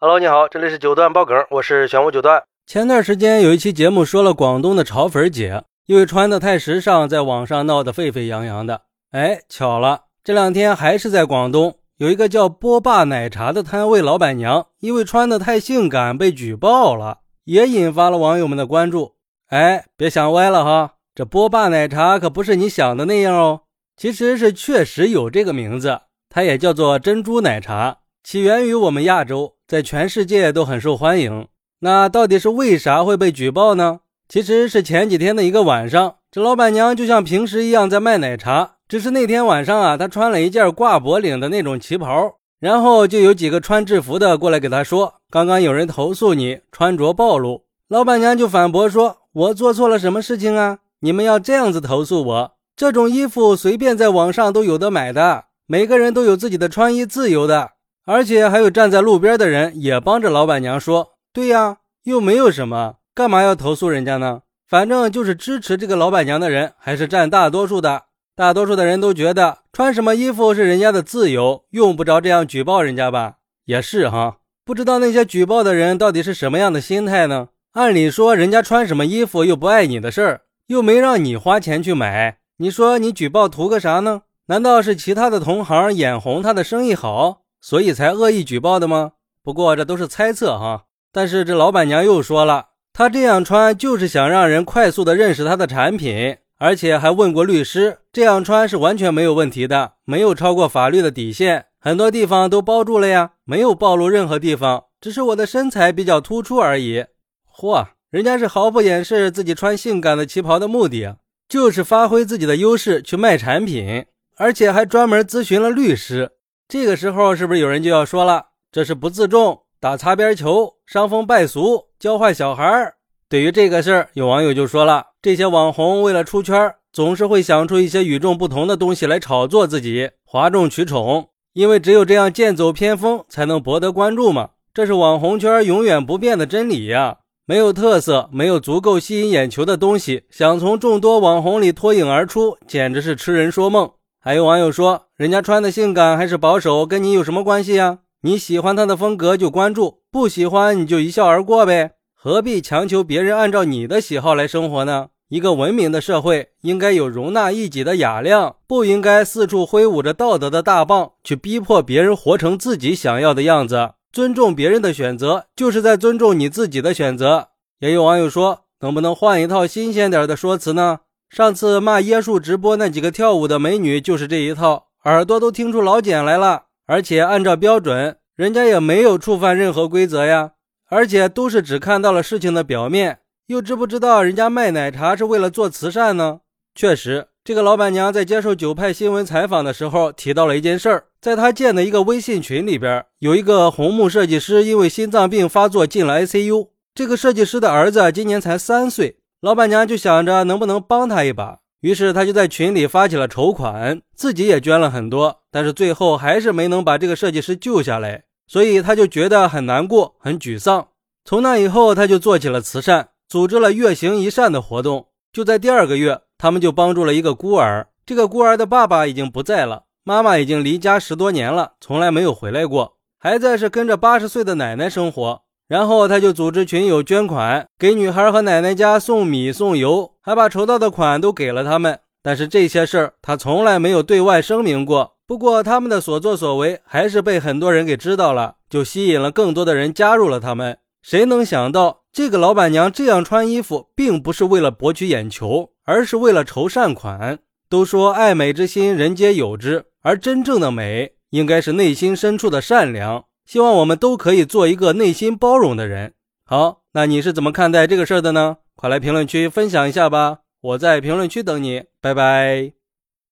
Hello，你好，这里是九段爆梗，我是玄武九段。前段时间有一期节目说了广东的潮粉姐，因为穿的太时尚，在网上闹得沸沸扬扬的。哎，巧了，这两天还是在广东，有一个叫波霸奶茶的摊位老板娘，因为穿的太性感被举报了，也引发了网友们的关注。哎，别想歪了哈，这波霸奶茶可不是你想的那样哦，其实是确实有这个名字，它也叫做珍珠奶茶，起源于我们亚洲。在全世界都很受欢迎。那到底是为啥会被举报呢？其实是前几天的一个晚上，这老板娘就像平时一样在卖奶茶，只是那天晚上啊，她穿了一件挂脖领的那种旗袍，然后就有几个穿制服的过来给她说：“刚刚有人投诉你穿着暴露。”老板娘就反驳说：“我做错了什么事情啊？你们要这样子投诉我？这种衣服随便在网上都有的买的，每个人都有自己的穿衣自由的。”而且还有站在路边的人也帮着老板娘说：“对呀，又没有什么，干嘛要投诉人家呢？反正就是支持这个老板娘的人还是占大多数的。大多数的人都觉得穿什么衣服是人家的自由，用不着这样举报人家吧？也是哈，不知道那些举报的人到底是什么样的心态呢？按理说人家穿什么衣服又不碍你的事儿，又没让你花钱去买，你说你举报图个啥呢？难道是其他的同行眼红他的生意好？”所以才恶意举报的吗？不过这都是猜测哈。但是这老板娘又说了，她这样穿就是想让人快速的认识她的产品，而且还问过律师，这样穿是完全没有问题的，没有超过法律的底线，很多地方都包住了呀，没有暴露任何地方，只是我的身材比较突出而已。嚯，人家是毫不掩饰自己穿性感的旗袍的目的，就是发挥自己的优势去卖产品，而且还专门咨询了律师。这个时候是不是有人就要说了，这是不自重、打擦边球、伤风败俗、教坏小孩儿？对于这个事儿，有网友就说了，这些网红为了出圈，总是会想出一些与众不同的东西来炒作自己，哗众取宠。因为只有这样剑走偏锋，才能博得关注嘛。这是网红圈永远不变的真理呀！没有特色、没有足够吸引眼球的东西，想从众多网红里脱颖而出，简直是痴人说梦。还有网友说，人家穿的性感还是保守，跟你有什么关系呀？你喜欢他的风格就关注，不喜欢你就一笑而过呗，何必强求别人按照你的喜好来生活呢？一个文明的社会应该有容纳异己的雅量，不应该四处挥舞着道德的大棒去逼迫别人活成自己想要的样子。尊重别人的选择，就是在尊重你自己的选择。也有网友说，能不能换一套新鲜点的说辞呢？上次骂椰树直播那几个跳舞的美女就是这一套，耳朵都听出老茧来了。而且按照标准，人家也没有触犯任何规则呀，而且都是只看到了事情的表面，又知不知道人家卖奶茶是为了做慈善呢？确实，这个老板娘在接受九派新闻采访的时候提到了一件事儿，在她建的一个微信群里边，有一个红木设计师因为心脏病发作进了 ICU，这个设计师的儿子今年才三岁。老板娘就想着能不能帮他一把，于是他就在群里发起了筹款，自己也捐了很多，但是最后还是没能把这个设计师救下来，所以他就觉得很难过、很沮丧。从那以后，他就做起了慈善，组织了月行一善的活动。就在第二个月，他们就帮助了一个孤儿，这个孤儿的爸爸已经不在了，妈妈已经离家十多年了，从来没有回来过，孩子是跟着八十岁的奶奶生活。然后他就组织群友捐款，给女孩和奶奶家送米送油，还把筹到的款都给了他们。但是这些事儿他从来没有对外声明过。不过他们的所作所为还是被很多人给知道了，就吸引了更多的人加入了他们。谁能想到这个老板娘这样穿衣服，并不是为了博取眼球，而是为了筹善款。都说爱美之心人皆有之，而真正的美应该是内心深处的善良。希望我们都可以做一个内心包容的人。好，那你是怎么看待这个事儿的呢？快来评论区分享一下吧！我在评论区等你，拜拜。